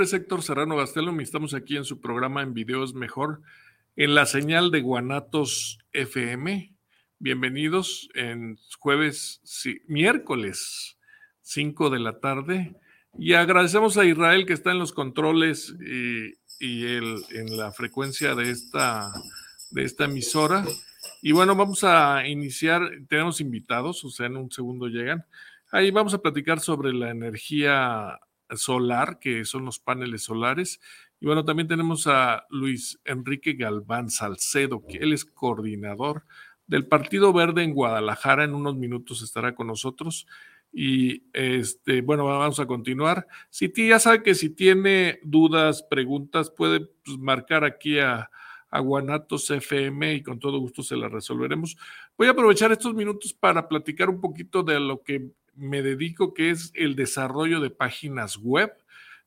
nombre es Héctor Serrano Gastelo y estamos aquí en su programa en Videos Mejor en la señal de Guanatos FM. Bienvenidos en jueves, miércoles 5 de la tarde. Y agradecemos a Israel que está en los controles y, en la frecuencia de esta, de esta emisora. Y bueno, vamos a iniciar. Tenemos invitados, o sea, en un segundo llegan. Ahí vamos a platicar sobre la energía solar, que son los paneles solares. Y bueno, también tenemos a Luis Enrique Galván Salcedo, que él es coordinador del Partido Verde en Guadalajara. En unos minutos estará con nosotros. Y este, bueno, vamos a continuar. Si ya sabe que si tiene dudas, preguntas, puede pues, marcar aquí a, a Guanatos FM y con todo gusto se las resolveremos. Voy a aprovechar estos minutos para platicar un poquito de lo que me dedico, que es el desarrollo de páginas web.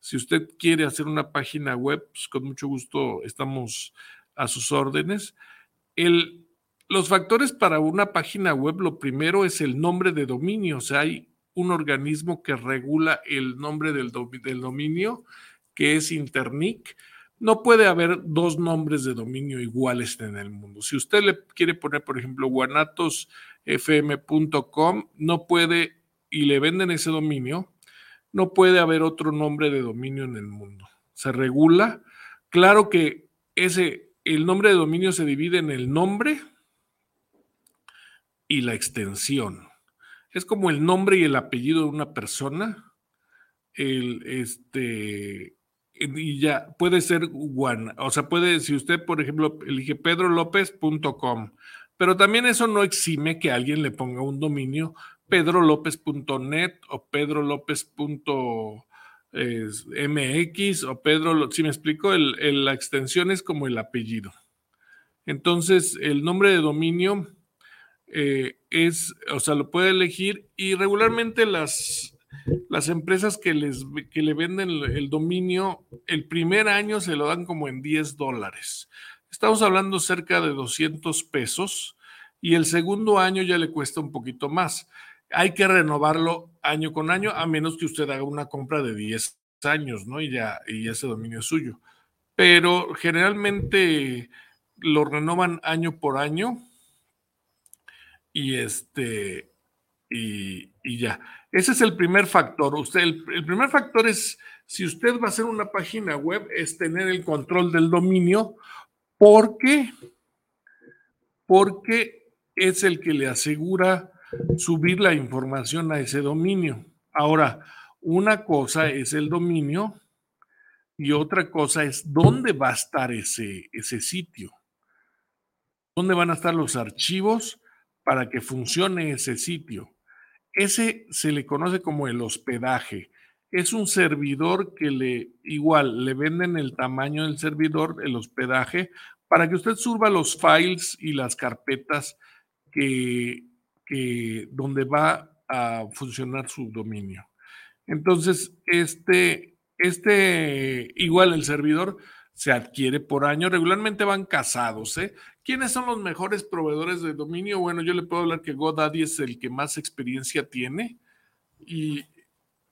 Si usted quiere hacer una página web, pues con mucho gusto estamos a sus órdenes. Los factores para una página web, lo primero es el nombre de dominio, o sea, hay un organismo que regula el nombre del, del dominio, que es Internic. No puede haber dos nombres de dominio iguales en el mundo. Si usted le quiere poner, por ejemplo, guanatosfm.com, no puede y le venden ese dominio, no puede haber otro nombre de dominio en el mundo. Se regula. Claro que ese, el nombre de dominio se divide en el nombre y la extensión. Es como el nombre y el apellido de una persona. El, este, y ya puede ser one, o sea, puede, si usted, por ejemplo, elige pedrolopez.com, pero también eso no exime que alguien le ponga un dominio pedrolopez.net o pedrolopez.mx o pedro, si me explico, la extensión es como el apellido. Entonces, el nombre de dominio eh, es, o sea, lo puede elegir y regularmente las, las empresas que, les, que le venden el, dominio, el primer año se lo dan como en 10 dólares. Estamos hablando cerca de 200 pesos y el segundo año ya le cuesta un poquito más hay que renovarlo año con año, a menos que usted haga una compra de 10 años, ¿no? Y ya, y ese dominio es suyo. Pero generalmente lo renovan año por año y este y, ya. Ese es el primer factor. Usted, el, el, primer factor es si usted va a hacer una página web, es tener el control del dominio, porque porque es el que le asegura subir la información a ese dominio. Ahora, una cosa es el dominio y otra cosa es dónde va a estar ese, ese sitio. ¿Dónde van a estar los archivos para que funcione ese sitio? Ese se le conoce como el hospedaje. Es un servidor que le igual le venden el tamaño del servidor, el hospedaje, para que usted suba los files y las carpetas que donde va a funcionar su dominio. Entonces, este, este, igual el servidor se adquiere por año, regularmente van casados. ¿eh? ¿Quiénes son los mejores proveedores de dominio? Bueno, yo le puedo hablar que GoDaddy es el que más experiencia tiene y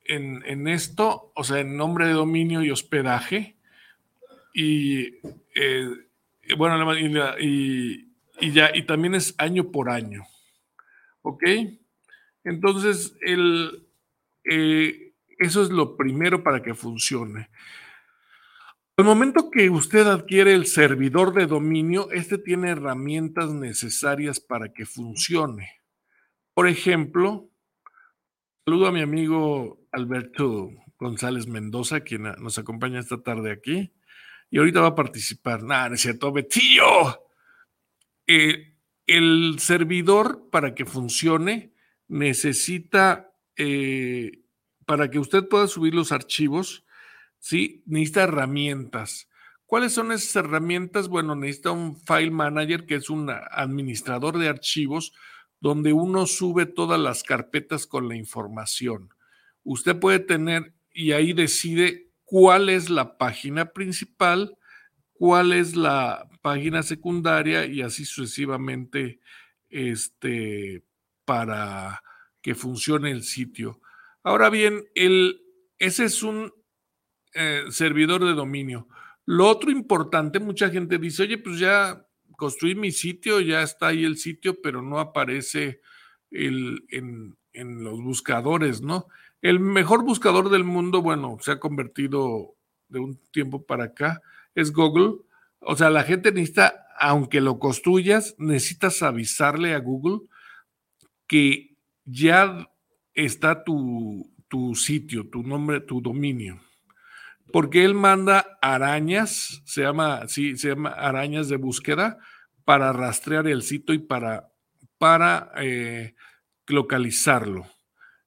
en, en esto, o sea, en nombre de dominio y hospedaje. Y bueno, y, ya, y también es año por año. ¿Ok? Entonces, el, eh, eso es lo primero para que funcione. Al momento que usted adquiere el servidor de dominio, este tiene herramientas necesarias para que funcione. Por ejemplo, saludo a mi amigo Alberto González Mendoza, quien nos acompaña esta tarde aquí, y ahorita va a participar. Nada, es cierto, Betillo. Eh, el servidor, para que funcione, necesita, eh, para que usted pueda subir los archivos, ¿sí? Necesita herramientas. ¿Cuáles son esas herramientas? Bueno, necesita un file manager, que es un administrador de archivos, donde uno sube todas las carpetas con la información. Usted puede tener y ahí decide cuál es la página principal, cuál es la página secundaria y así sucesivamente este, para que funcione el sitio. Ahora bien, ese es un eh, servidor de dominio. Lo otro importante, mucha gente dice, oye, pues ya construí mi sitio, ya está ahí el sitio, pero no aparece el, en, los buscadores, ¿no? El mejor buscador del mundo, bueno, se ha convertido de un tiempo para acá, es Google. O sea, la gente necesita, aunque lo construyas, necesitas avisarle a Google que ya está tu, tu sitio, tu nombre, tu dominio porque él manda arañas, se llama, sí, se llama arañas de búsqueda para rastrear el sitio y para, para eh, localizarlo.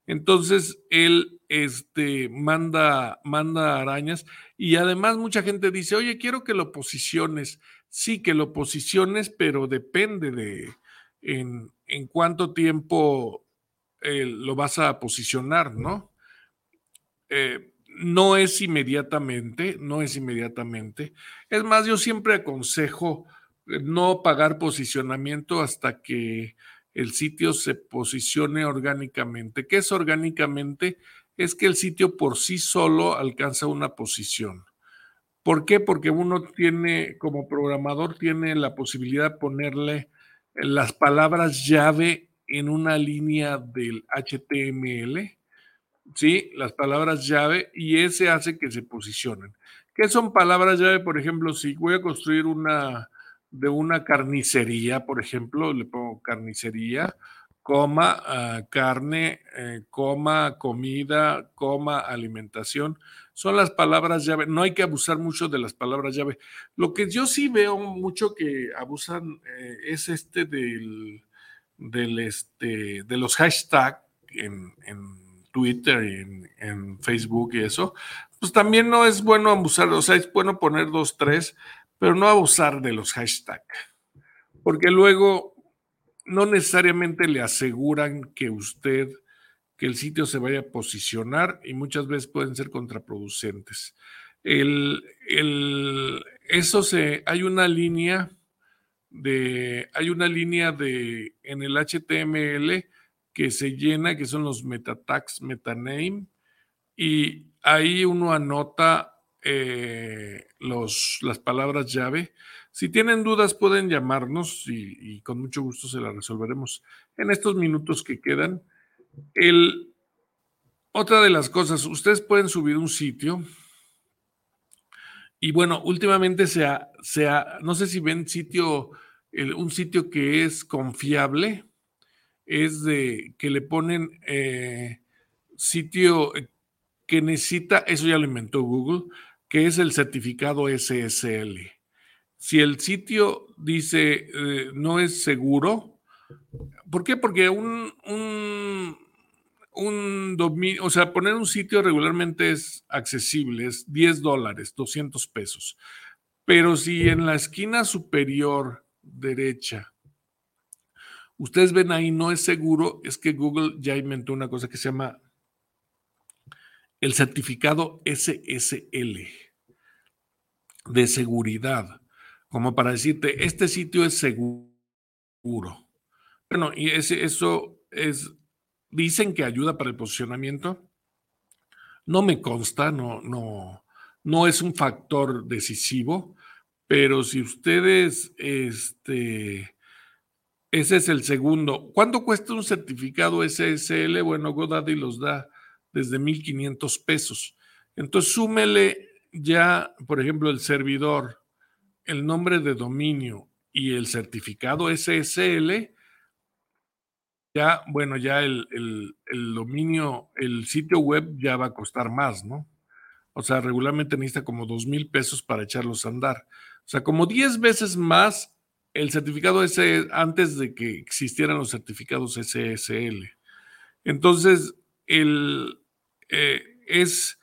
Entonces, él este, manda, manda arañas y además mucha gente dice, oye, quiero que lo posiciones. Sí, que lo posiciones, pero depende de en, en cuánto tiempo eh, lo vas a posicionar, ¿no? Eh, no es inmediatamente, no es inmediatamente. Es más, yo siempre aconsejo eh, no pagar posicionamiento hasta que el sitio se posicione orgánicamente. ¿Qué es orgánicamente? Es que el sitio por sí solo alcanza una posición. ¿Por qué? Porque uno tiene, como programador, tiene la posibilidad de ponerle las palabras llave en una línea del HTML ¿sí? Las palabras llave y ese hace que se posicionen. ¿Qué son palabras llave? Por ejemplo, si voy a construir una de una carnicería, por ejemplo, le pongo carnicería, coma, ah, carne, eh, coma, comida, coma, alimentación. Son las palabras llave. No hay que abusar mucho de las palabras llave. Lo que yo sí veo mucho que abusan eh, es este del, del este, de los hashtags en Twitter y en, Facebook y eso, pues también no es bueno abusar, o sea, es bueno poner dos, tres, pero no abusar de los hashtags, porque luego no necesariamente le aseguran que usted, que el sitio se vaya a posicionar y muchas veces pueden ser contraproducentes. El, el, eso se, hay una línea de, hay una línea de, en el HTML que se llena, que son los meta tags, metaname, y ahí uno anota eh, los, las palabras llave. Si tienen dudas pueden llamarnos y, con mucho gusto se las resolveremos en estos minutos que quedan. Otra de las cosas, ustedes pueden subir un sitio y bueno, últimamente se ha, no sé si ven sitio, un sitio que es confiable, es de que le ponen eh, sitio que necesita, eso ya lo inventó Google, que es el certificado SSL. Si el sitio dice eh, no es seguro, ¿por qué? Porque un, un, un dominio, o sea, poner un sitio regularmente es accesible, es 10 dólares, 200 pesos. Pero si en la esquina superior derecha ustedes ven ahí no es seguro, es que Google ya inventó una cosa que se llama el certificado SSL de seguridad, como para decirte, este sitio es seguro. Bueno, y ese, eso es, dicen que ayuda para el posicionamiento. No me consta, no, no, no es un factor decisivo, pero si ustedes, este, ese es el segundo. ¿Cuánto cuesta un certificado SSL? Bueno, GoDaddy los da desde 1.500 pesos. Entonces, súmele ya, por ejemplo, el servidor, el nombre de dominio y el certificado SSL, ya, bueno, ya el, dominio, el sitio web ya va a costar más, ¿no? O sea, regularmente necesita como dos mil pesos para echarlos a andar. O sea, como 10 veces más el certificado S antes de que existieran los certificados SSL. Entonces, el, eh, es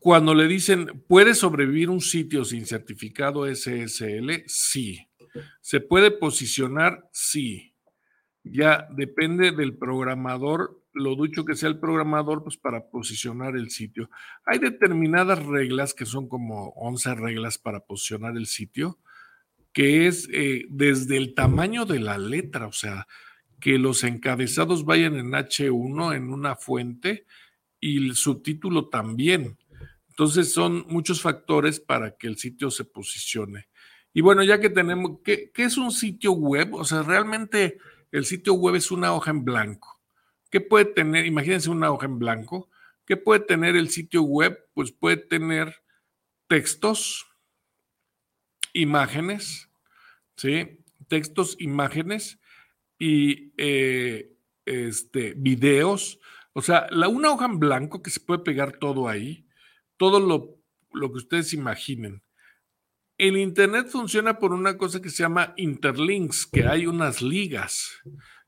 cuando le dicen, ¿puede sobrevivir un sitio sin certificado SSL? Sí. ¿Se puede posicionar? Sí. Ya depende del programador, lo ducho que sea el programador, pues para posicionar el sitio. Hay determinadas reglas que son como 11 reglas para posicionar el sitio, que es eh, desde el tamaño de la letra, o sea, que los encabezados vayan en H1 en una fuente y el subtítulo también. Entonces son muchos factores para que el sitio se posicione. Y bueno, ya que tenemos, ¿qué, es un sitio web? O sea, realmente el sitio web es una hoja en blanco. ¿Qué puede tener? Imagínense una hoja en blanco. ¿Qué puede tener el sitio web? Pues puede tener textos, imágenes, ¿sí? Textos, imágenes y eh, este, videos. O sea, una hoja en blanco que se puede pegar todo ahí, todo lo, lo que ustedes imaginen. El Internet funciona por una cosa que se llama interlinks, que hay unas ligas,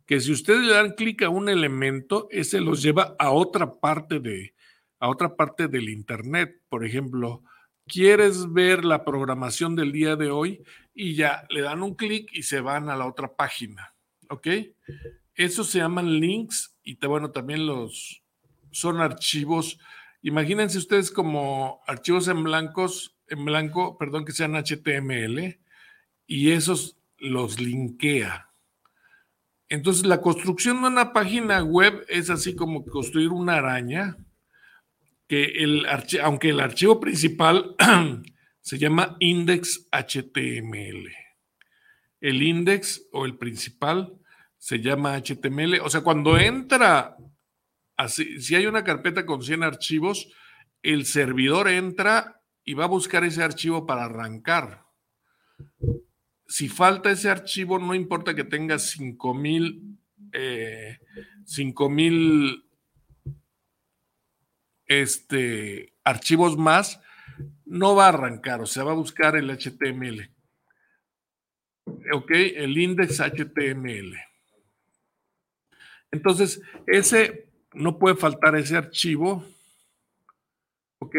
que si ustedes le dan clic a un elemento, ese los lleva a otra parte de, a otra parte del Internet. Por ejemplo, quieres ver la programación del día de hoy y ya le dan un clic y se van a la otra página. ¿Ok? Eso se llaman links y bueno, también los son archivos. Imagínense ustedes como archivos en blancos, en blanco, perdón, que sean HTML y esos los linkea. Entonces, la construcción de una página web es así como construir una araña, que el aunque el archivo principal se llama index HTML. El index o el principal se llama HTML. O sea, cuando entra, así, si hay una carpeta con 100 archivos, el servidor entra y va a buscar ese archivo para arrancar. Si falta ese archivo, no importa que tenga 5000 eh, este, archivos más, no va a arrancar, o sea, va a buscar el HTML. Ok, el index HTML. Entonces, ese, no puede faltar ese archivo, ¿ok?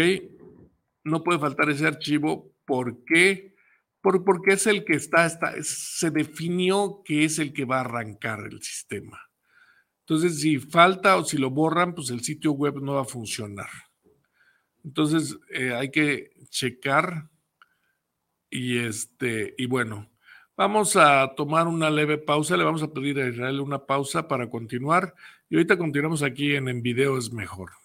No puede faltar ese archivo, ¿por qué? porque es el que está, está, se definió que es el que va a arrancar el sistema. Entonces, si falta o si lo borran, pues el sitio web no va a funcionar. Entonces, eh, hay que checar y este, y bueno, Vamos a tomar una leve pausa, le vamos a pedir a Israel una pausa para continuar y ahorita continuamos aquí en En Video es Mejor.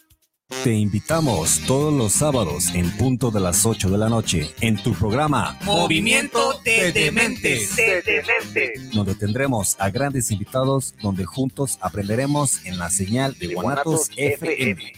Te invitamos todos los sábados en punto de las 8 de la noche en tu programa Movimiento de Dementes, donde tendremos a grandes invitados donde juntos aprenderemos en la señal de, Guanatos, FM.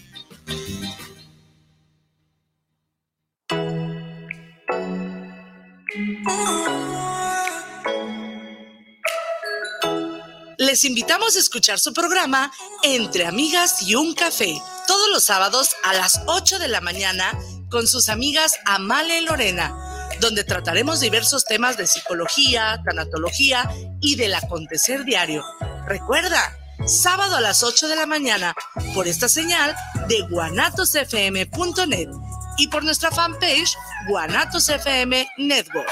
Les invitamos a escuchar su programa Entre Amigas y un Café, todos los sábados a las 8 de la mañana con sus amigas Amale y Lorena, donde trataremos diversos temas de psicología, tanatología y del acontecer diario. Recuerda, sábado a las 8 de la mañana por esta señal de guanatosfm.net y por nuestra fanpage Guanatos FM Network.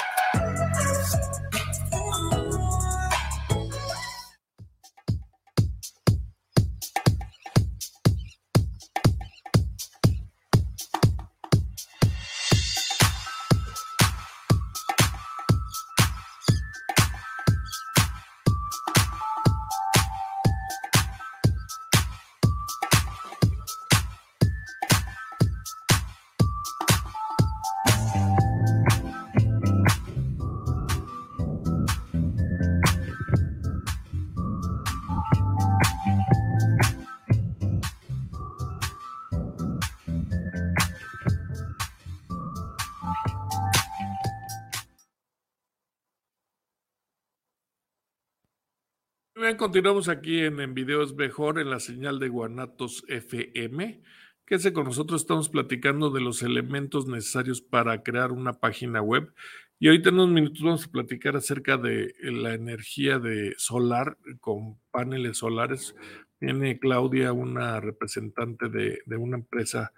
Continuamos aquí en, en Videos Mejor en la señal de Guanatos FM. Quédese con nosotros, estamos platicando de los elementos necesarios para crear una página web. Y ahorita en unos minutos vamos a platicar acerca de la energía de solar con paneles solares. Tiene Claudia, una representante de, de una empresa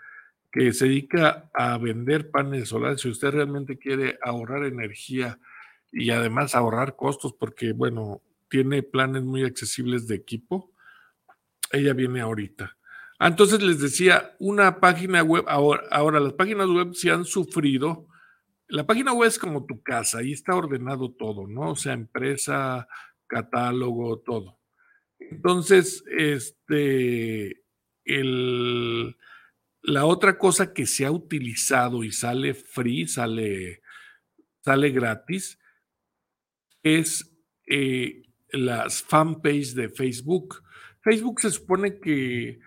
que se dedica a vender paneles solares. Si usted realmente quiere ahorrar energía y además ahorrar costos, porque bueno, tiene planes muy accesibles de equipo. Ella viene ahorita. Ah, entonces les decía, una página web, ahora, ahora las páginas web se han sufrido. La página web es como tu casa, ahí está ordenado todo, ¿no? O sea, empresa, catálogo, todo. Entonces, este, el, la otra cosa que se ha utilizado y sale free, sale, sale gratis, es eh, las fanpages de Facebook. Facebook se supone que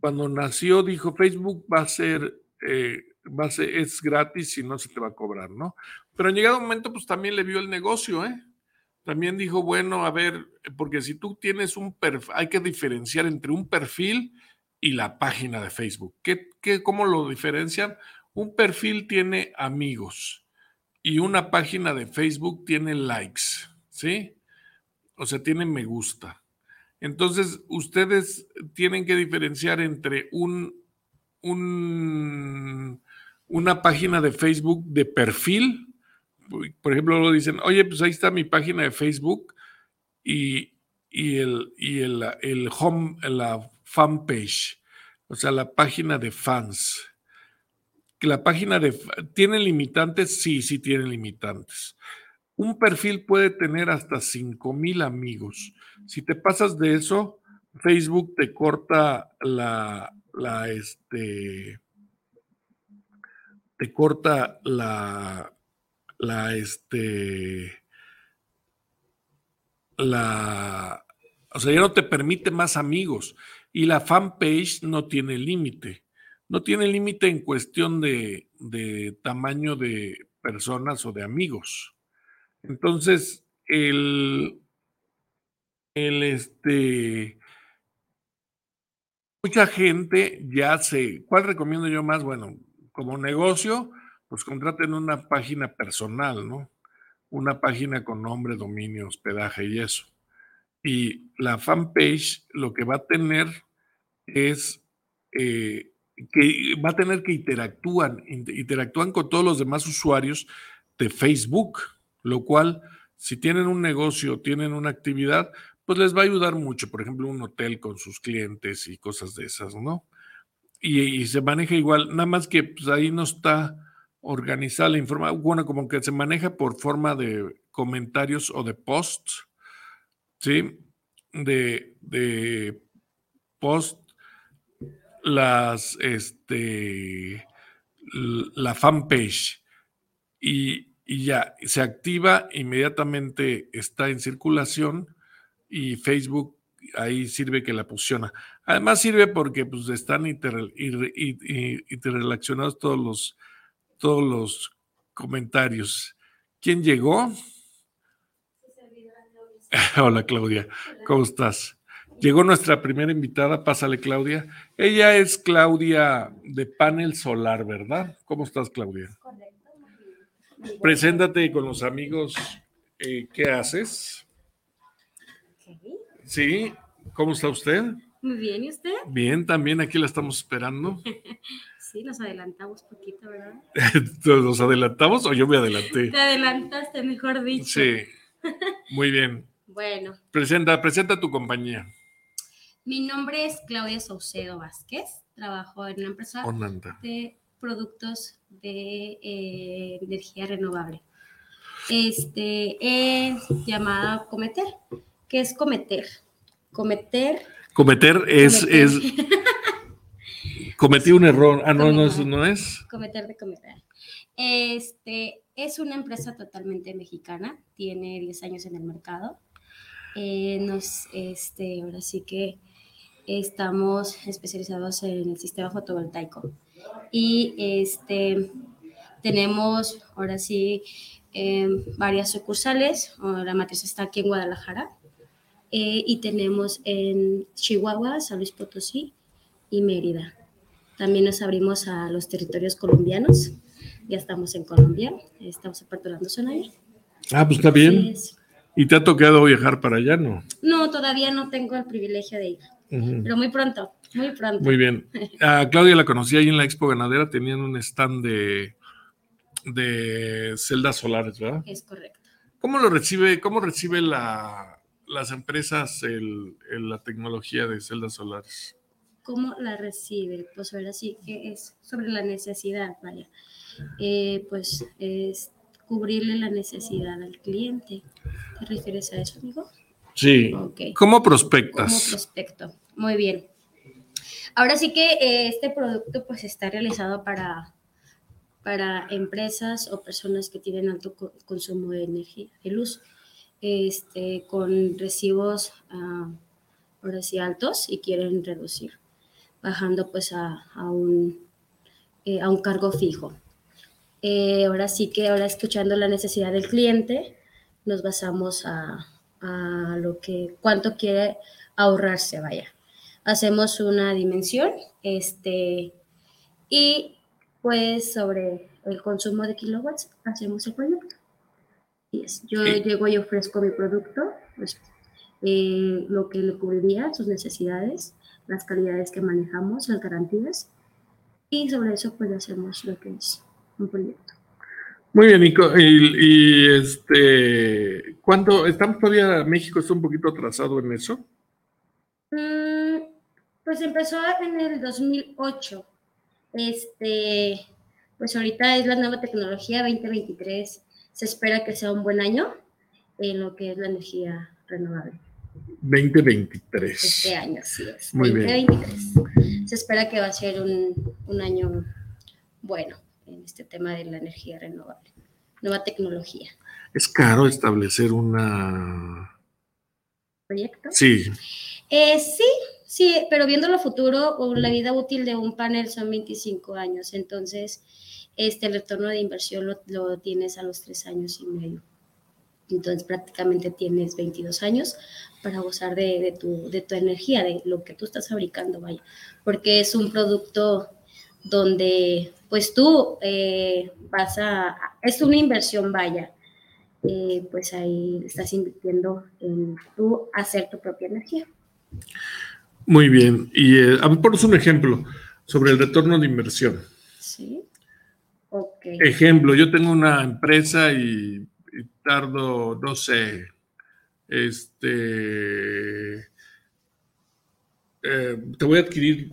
cuando nació dijo Facebook va a ser, eh, va a ser, es gratis y no se te va a cobrar, ¿no? Pero en llegado momento pues también le vio el negocio, ¿eh? También dijo, bueno, a ver, porque si tú tienes un perfil, hay que diferenciar entre un perfil y la página de Facebook. ¿Qué, qué, ¿Cómo lo diferencian? Un perfil tiene amigos y una página de Facebook tiene likes, ¿sí? O sea, tienen me gusta. Entonces, ustedes tienen que diferenciar entre un, un, una página de Facebook de perfil. Por ejemplo, lo dicen, oye, pues ahí está mi página de Facebook y, y el, y el, el home, la fanpage, o sea, la página de fans. La página de... ¿Tiene limitantes? Sí, sí tiene limitantes. Un perfil puede tener hasta 5 mil amigos. Si te pasas de eso, Facebook te corta la, este, te corta la, este, la, o sea, ya no te permite más amigos. Y la fanpage no tiene límite. No tiene límite en cuestión de tamaño de personas o de amigos. Entonces, el, el este, mucha gente ya se, ¿cuál recomiendo yo más? Bueno, como negocio, pues contraten una página personal, ¿no? Una página con nombre, dominio, hospedaje y eso. Y la fanpage lo que va a tener es eh, que va a tener que interactúan, interactúan con todos los demás usuarios de Facebook, lo cual, si tienen un negocio, tienen una actividad, pues les va a ayudar mucho. Por ejemplo, un hotel con sus clientes y cosas de esas, ¿no? Y, se maneja igual, nada más que pues, ahí no está organizada la información, bueno, como que se maneja por forma de comentarios o de posts, ¿sí? De, de post las, este, la fanpage y, y ya se activa, inmediatamente está en circulación y Facebook ahí sirve que la fusiona. Además sirve porque pues, están interrelacionados todos los, todos los comentarios. ¿Quién llegó? Hola Claudia, ¿cómo estás? Llegó nuestra primera invitada, pásale Claudia. Ella es Claudia de Panel Solar, ¿verdad? ¿Cómo estás Claudia? Preséntate con los amigos. Eh, ¿Qué haces? Sí, ¿cómo está usted? Muy bien, ¿y usted? Bien, también aquí la estamos esperando. sí, nos adelantamos poquito, ¿verdad? ¿Nos adelantamos o yo me adelanté? Te adelantaste, mejor dicho. Sí, muy bien. bueno. Presenta, presenta tu compañía. Mi nombre es Claudia Saucedo Vázquez. Trabajo en una empresa de productos de eh, energía renovable. Este es llamada Cometer. ¿Qué es Cometer? Cometer. Cometer es. es cometí un error. Ah, no, no, eso no es. Cometer de cometer. Este es una empresa totalmente mexicana. Tiene 10 años en el mercado. Eh, nos, este, ahora sí que estamos especializados en el sistema fotovoltaico. Y este, tenemos ahora sí eh, varias sucursales. La matriz está aquí en Guadalajara. Eh, y tenemos en Chihuahua, San Luis Potosí y Mérida. También nos abrimos a los territorios colombianos. Ya estamos en Colombia, estamos aperturando zona. Ah, pues está bien. ¿Y te ha tocado viajar para allá, no? No, todavía no tengo el privilegio de ir. Pero muy pronto, muy pronto. Muy bien. A Claudia la conocí ahí en la Expo Ganadera, tenían un stand de, de celdas solares, ¿verdad? Es correcto. ¿Cómo lo recibe, cómo recibe la, las empresas el, la tecnología de celdas solares? ¿Cómo la recibe? Pues ahora sí que es sobre la necesidad, vaya. Eh, pues es cubrirle la necesidad al cliente. ¿Te refieres a eso, amigo? Sí. ¿Cómo prospectas? ¿Cómo prospecto? Muy bien. Ahora sí que eh, este producto pues está realizado para, para empresas o personas que tienen alto consumo de energía, de luz, este, con recibos uh, ahora sí altos y quieren reducir, bajando pues a, a un, eh, a un cargo fijo. Eh, ahora sí que ahora escuchando la necesidad del cliente, nos basamos a, a lo que, cuánto quiere ahorrarse, vaya hacemos una dimensión este, y pues sobre el consumo de kilowatts hacemos el proyecto. Yo llego y ofrezco mi producto, pues, eh, lo que le cubriría, sus necesidades, las calidades que manejamos, las garantías, y sobre eso pues hacemos lo que es un proyecto. Muy bien, Nico. Y, este, ¿cuándo estamos todavía, México está un poquito atrasado en eso? Mm, pues empezó en el 2008. Este, pues ahorita es la nueva tecnología 2023. Se espera que sea un buen año en lo que es la energía renovable. 2023. Este año, sí es. Muy 2023. Bien. Se espera que va a ser un, un año bueno en este tema de la energía renovable. Nueva tecnología. ¿Es caro establecer una... ¿Proyecto? Sí. Eh, sí, Sí, pero viendo lo futuro, la vida útil de un panel son 25 años, entonces este, el retorno de inversión lo, tienes a los tres años y medio. Entonces prácticamente tienes 22 años para gozar de, tu, de tu energía, de lo que tú estás fabricando, vaya, porque es un producto donde pues tú eh, vas a, es una inversión, vaya, eh, pues ahí estás invirtiendo en tú hacer tu propia energía. Muy bien. Y eh, a ver, ponos un ejemplo. sobre el retorno de inversión. Sí. Ok. Ejemplo, yo tengo una empresa y, y tardo, no sé, este, eh, te voy a adquirir,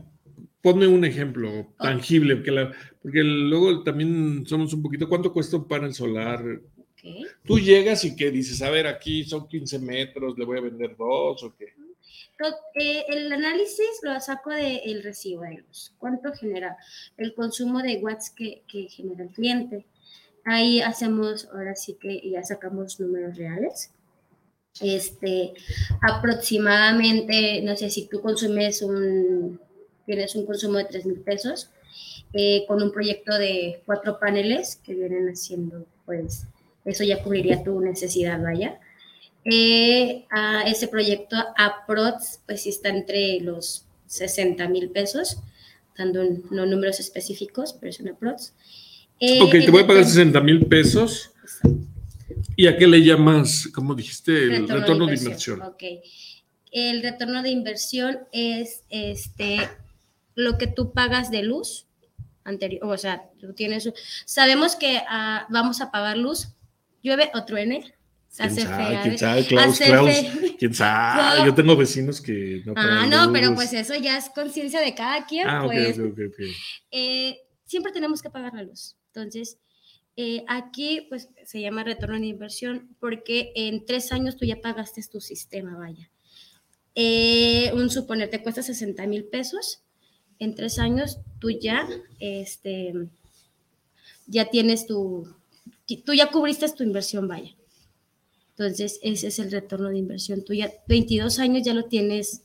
ponme un ejemplo tangible, porque, la, porque luego también somos un poquito, ¿cuánto cuesta un panel solar? okay. Tú llegas y que dices, a ver, aquí son 15 metros, le voy a vender dos o qué. Eh, el análisis lo saco del recibo de luz. ¿Cuánto genera el consumo de watts que, que genera el cliente? Ahí hacemos, ahora sí que ya sacamos números reales. Este, aproximadamente, no sé si tú consumes un, tienes un consumo de 3 mil pesos, eh, con un proyecto de cuatro paneles que vienen haciendo, pues, eso ya cubriría tu necesidad, vaya. Eh, a ese proyecto APROX, pues sí está entre los 60 mil pesos, dando no números específicos, pero es una APROX. Eh, ok, te voy a pagar 60 mil pesos. ¿Y a qué le llamas, como dijiste, el retorno, retorno de, inversión. de, inversión. Ok. El retorno de inversión es este, lo que tú pagas de luz anterior, o sea, tú tienes, sabemos que uh, vamos a pagar luz, llueve o truene, ¿Quién sabe, ¿Quién sabe? Klaus, Klaus, ¿quién sabe? Yo tengo vecinos que no Ah, no, luz. pero pues eso ya es conciencia de cada quien. Ah, pues, ok, ok, ok. Eh, siempre tenemos que pagar la luz. Entonces, eh, aquí pues se llama retorno de inversión porque en tres años tú ya pagaste tu sistema, vaya. Eh, un suponer te cuesta 60 mil pesos, en tres años tú ya, este, ya tienes tu, tú ya cubriste tu inversión, vaya. Entonces, ese es el retorno de inversión. Tú ya 22 años ya lo tienes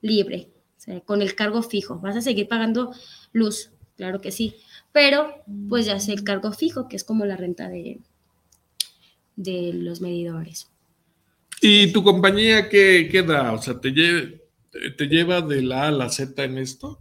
libre, o sea, con el cargo fijo. Vas a seguir pagando luz, claro que sí, pero pues ya es el cargo fijo, que es como la renta de, de los medidores. ¿Y tu compañía qué, qué da? O sea, ¿te, lle ¿te lleva de la A a la Z en esto?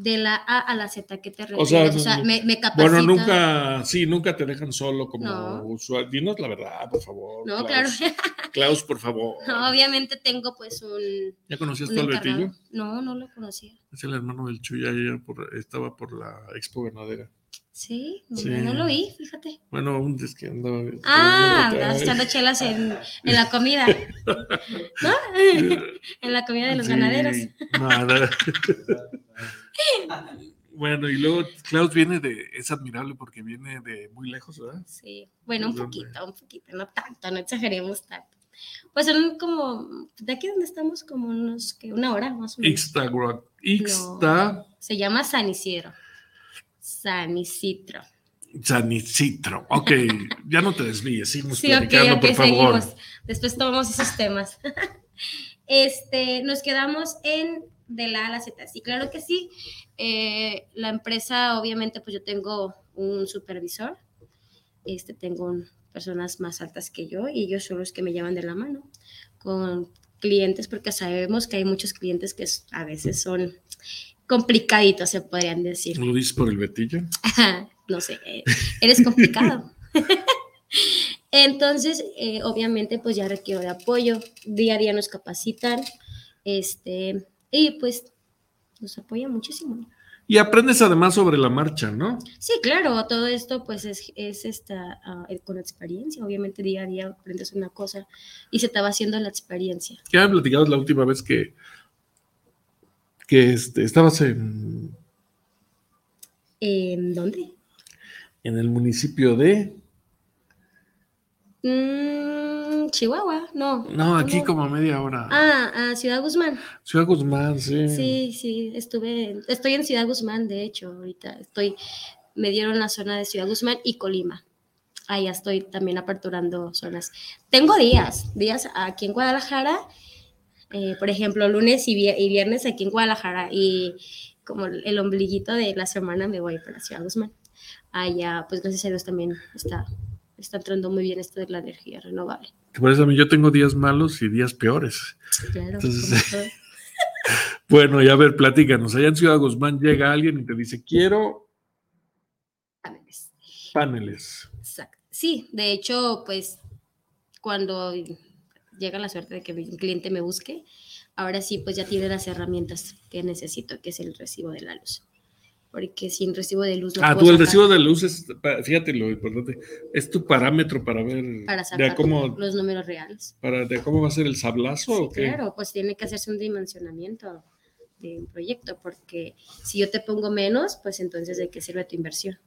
De la A a la Z, ¿qué te refieres? O sea, o sea me, me capacita. Bueno, nunca, sí, nunca te dejan solo como no. usuario. Dinos la verdad, por favor. No, Klaus. claro. Klaus, por favor. No, obviamente tengo pues un. ¿Ya conocías tú al Betillo? No, no lo conocía. Es el hermano del Chuya, ella por, estaba por la Expo Ganadera. Sí, sí, no lo vi, fíjate. Bueno, un es que andaba. Ah, andabas echando chelas en, en, la comida. ¿No? en la comida de los sí, ganaderos. Nada. Bueno, y luego Klaus viene de, es admirable porque viene de muy lejos, ¿verdad? Sí, bueno, un poquito, un poquito, no tanto, no exageremos tanto. Pues son como, de aquí donde estamos, como unos, que una hora más o menos. Ixta, Ixta. No, se llama San Isidro. San Isidro. San Isidro, ok, ya no te desvíes, seguimos sí, okay, platicando, okay, por favor. Seguimos. Después tomamos esos temas. este, nos quedamos en de la A a la Z. Sí, claro que sí. Eh, la empresa, obviamente, pues yo tengo un supervisor, este, tengo un, personas más altas que yo y ellos son los que me llevan de la mano con clientes, porque sabemos que hay muchos clientes que a veces son complicaditos, se podrían decir. ¿Lo dices por el betillo? no sé, eh, eres complicado. Entonces, eh, obviamente, pues ya requiero de apoyo. Día a día nos capacitan. Este, y pues nos apoya muchísimo. Y aprendes además sobre la marcha, ¿no? Sí, claro, todo esto pues es, es esta, uh, con experiencia, obviamente día a día aprendes una cosa y se te va haciendo la experiencia. ¿Qué habían platicado la última vez que, que este, estabas en... ¿En dónde? En el municipio de... Mm, Chihuahua, no. No, aquí no. como a media hora. Ah, a Ciudad Guzmán. Ciudad Guzmán, sí. Sí, sí, estuve, estoy en Ciudad Guzmán, de hecho, ahorita estoy, me dieron la zona de Ciudad Guzmán y Colima. Allá estoy también aperturando zonas. Tengo días, días aquí en Guadalajara, eh, por ejemplo, lunes y, y viernes aquí en Guadalajara y como el ombliguito de la semana me voy para Ciudad Guzmán. Allá, pues gracias a Dios también está está entrando muy bien esto de la energía renovable. Por eso a mí yo tengo días malos y días peores. Claro. Entonces, bueno, y a ver, platícanos. Allá en Ciudad Guzmán llega alguien y te dice, quiero paneles. Paneles. Exacto. Sí, de hecho, pues cuando llega la suerte de que un cliente me busque, ahora sí, pues ya tiene las herramientas que necesito, que es el recibo de la luz. Porque sin recibo de luz no Ah, tú el recibo de luz es, fíjate lo importante, es tu parámetro para ver para sacar cómo, los números reales. Para de cómo va a ser el sablazo o qué? Claro, pues tiene que hacerse un dimensionamiento de un proyecto, porque si yo te pongo menos, pues entonces de qué sirve tu inversión,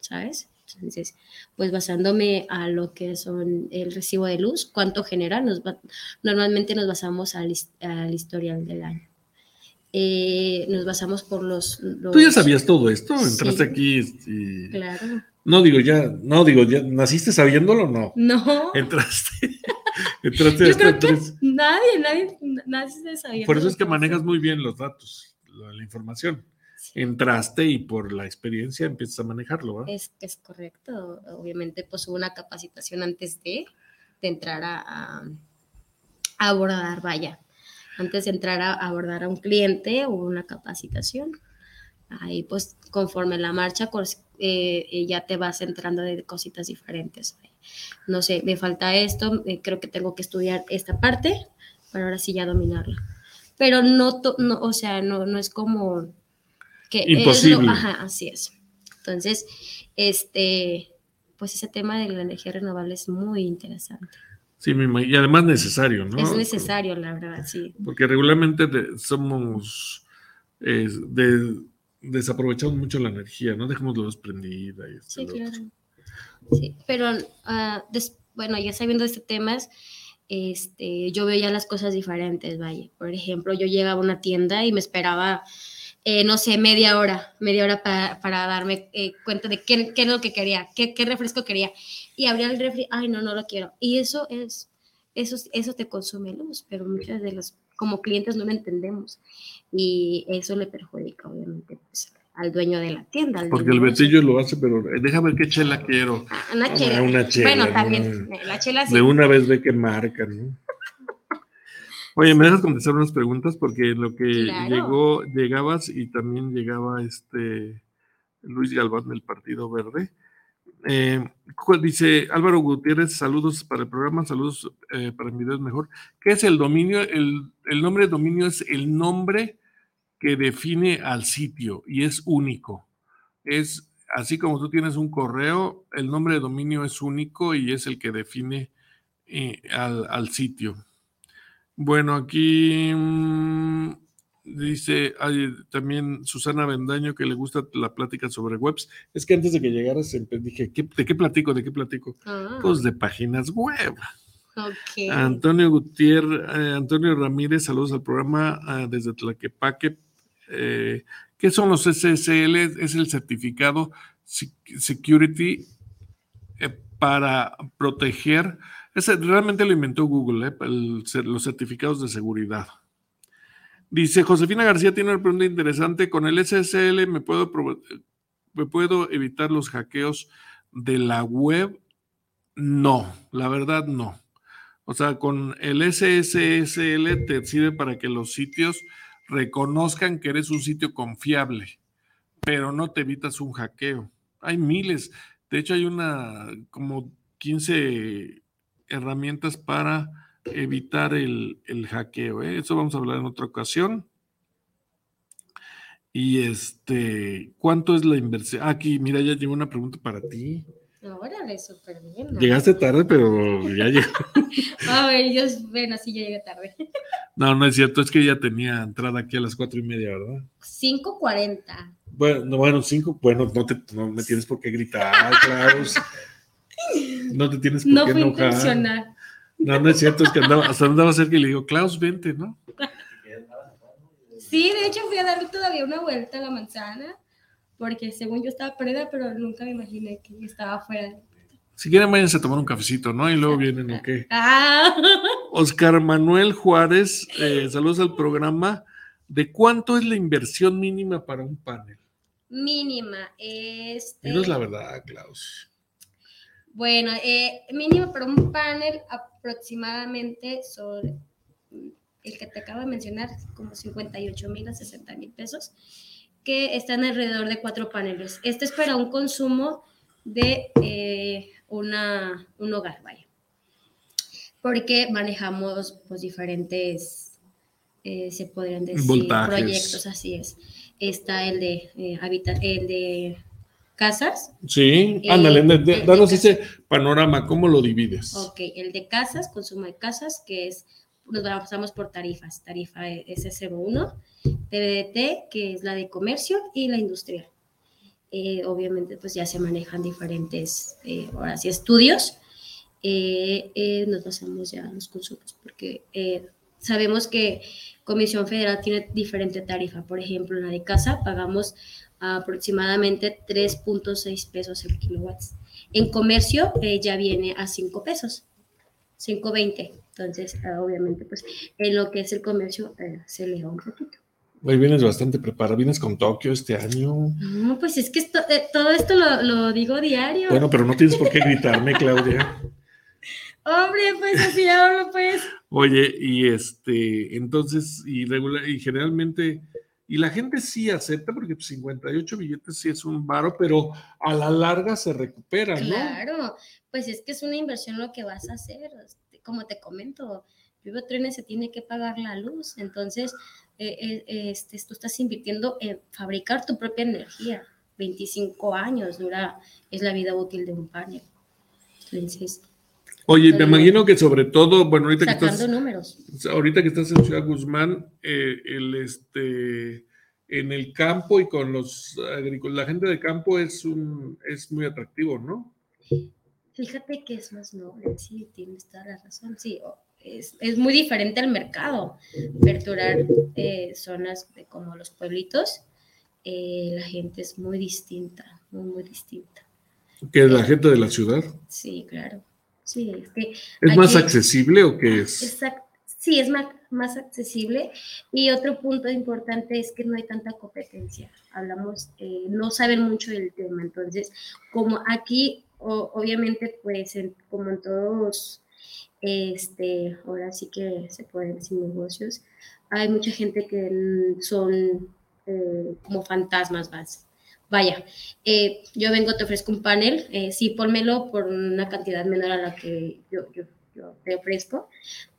¿sabes? Entonces, pues basándome a lo que son el recibo de luz, cuánto genera, nos normalmente nos basamos al, al historial del año. Eh, nos basamos por los, Tú ya sabías todo esto, entraste aquí y... Claro. No digo ya, no digo ya, ¿naciste sabiéndolo o no? No. Entraste. entraste Yo creo que nadie, nadie, nadie sabía. Por eso es que manejas muy bien los datos, la, información. Entraste y por la experiencia empiezas a manejarlo, ¿verdad? Es, es correcto. Obviamente, pues hubo una capacitación antes de, de entrar a, a abordar, vaya antes de entrar a abordar a un cliente o una capacitación. Ahí pues conforme la marcha eh, eh, ya te vas entrando de cositas diferentes. No sé, me falta esto, eh, creo que tengo que estudiar esta parte para ahora sí ya dominarla. Pero no, no o sea, no, no es como que... Imposible. ajá, así es. Entonces, este, pues ese tema de la energía renovable es muy interesante. Sí, y además necesario, ¿no? Es necesario, la verdad, sí. Porque regularmente somos, desaprovechamos mucho la energía, no dejamos la luz prendida. Y sí, claro. Sí, pero uh, bueno, ya sabiendo de este tema, este, yo veo ya las cosas diferentes, vaya. Por ejemplo, yo llegaba a una tienda y me esperaba, eh, no sé, media hora, media hora para, darme eh, cuenta de qué, qué, es lo que quería, qué, qué refresco quería y abría el refri, ay, no, no lo quiero. Y eso es, eso, eso te consume luz, pero muchas de las, como clientes no lo entendemos y eso le perjudica, obviamente, pues, al dueño de la tienda. Porque el betillo lo hace, pero déjame ver qué chela quiero. Ah, una, chela. una chela. Bueno, también, la chela sí. De una vez ve que marca, ¿no? Oye, ¿me dejas contestar unas preguntas? Porque lo que llegó, llegabas y también llegaba este Luis Galván del Partido Verde. Eh, dice Álvaro Gutiérrez, saludos para el programa, saludos eh, para videos mejor. ¿Qué es el dominio? El, nombre de dominio es el nombre que define al sitio y es único. Es así como tú tienes un correo, el nombre de dominio es único y es el que define eh, al, al, sitio. Bueno, aquí mm, Dice también Susana Bendaño que le gusta la plática sobre webs. Es que antes de que llegaras dije, ¿de qué platico? ¿De qué platico? Ah. Pues de páginas web. Antonio Gutiérrez, eh, Antonio Ramírez, saludos al programa ah, desde Tlaquepaque. Eh, ¿Qué son los SSL? Es el certificado Security eh, para proteger. Ese, realmente lo inventó Google, los certificados de seguridad. Dice Josefina García tiene una pregunta interesante. Con el SSL me puedo, me puedo evitar los hackeos de la web. No, la verdad no. O sea, con el SSL te sirve para que los sitios reconozcan que eres un sitio confiable, pero no te evitas un hackeo. Hay miles. De hecho, hay una como 15 herramientas para evitar el, hackeo. ¿eh? Eso vamos a hablar en otra ocasión. Y este, ¿cuánto es la inversión? Ah, aquí, mira, ya llegó una pregunta para ti. Órale, súper bien. Llegaste tarde, pero ya llegó. a ver, yo, bueno, sí, ya llegué tarde. no, no es cierto, es que ya tenía entrada aquí a las cuatro y media, ¿verdad? 5.40. Bueno, bueno, cinco, bueno, no, te, no me tienes por qué gritar, Klaus. No te tienes por no qué enojar. No no, no es cierto, es que andaba, hasta andaba cerca y le digo, Klaus, vente, ¿no? Sí, de hecho fui a darle todavía una vuelta a la manzana, porque según yo estaba perdida, pero nunca me imaginé que estaba fuera. Si quieren, váyanse a tomar un cafecito, ¿no? Y luego vienen, ¿o qué? Ah. Oscar Manuel Juárez, eh, saludos al programa. ¿De cuánto es la inversión mínima para un panel? Mínima, este... es la verdad, Klaus. Bueno, eh, mínimo para un panel aproximadamente sobre el que te acabo de mencionar, como 58 mil a 60 mil pesos, que están alrededor de cuatro paneles. Este es para un consumo de eh, una, un hogar, vaya. Porque manejamos pues diferentes, eh, se podrían decir, proyectos, así es. está el de, eh, el de casas. Sí, ándale, eh, danos ese panorama, ¿cómo lo divides? Ok, el de casas, consumo de casas, que es, nos pasamos por tarifas, tarifa S01, PBDT, que es la de comercio, y la industrial. Eh, obviamente, pues ya se manejan diferentes, eh, ahora sí, estudios. nos pasamos ya a los consumos, porque sabemos que Comisión Federal tiene diferente tarifa. Por ejemplo, en la de casa pagamos aproximadamente 3.6 pesos el kilowatts. En comercio eh, ya viene a 5 pesos, 5.20. Entonces, ah, obviamente, pues en lo que es el comercio eh, se le un poquito. Hoy vienes bastante preparado, vienes con Tokio este año. No, pues es que eh, todo esto lo, lo, digo diario. Bueno, pero no tienes por qué gritarme, Claudia. Hombre, pues así hablo, pues. Oye, y este, entonces, y regular, y generalmente y la gente sí acepta porque 58 billetes sí es un varo, pero a la larga se recupera, ¿no? Claro, pues es que es una inversión lo que vas a hacer. Este, como te comento, Vivo Trenes se tiene que pagar la luz, entonces eh, este, tú estás invirtiendo en fabricar tu propia energía. 25 años dura, es la vida útil de un panel. Entonces, Oye, me imagino que sobre todo, bueno, ahorita que estás, números. ahorita que estás en Ciudad Guzmán, eh, el este en el campo y con los agricultores, la gente de campo es un es muy atractivo, ¿no? Fíjate que es más noble, sí, tienes toda la razón, sí, es, es muy diferente al mercado, aperturar eh, zonas como los pueblitos, eh, la gente es muy distinta, muy, muy distinta. ¿Que la gente de la ciudad? Sí, claro. Sí, es. ¿Es más accesible o qué es? Exacto. Sí, es más, más accesible. Y otro punto importante es que no hay tanta competencia. Hablamos, eh, no saben mucho del tema. Entonces, como aquí, obviamente, pues, como en todos, este, ahora sí que se pueden decir negocios, hay mucha gente que son eh, como fantasmas más vaya, eh, yo vengo, te ofrezco un panel, eh, sí, pónmelo por una cantidad menor a la que yo, yo, te ofrezco,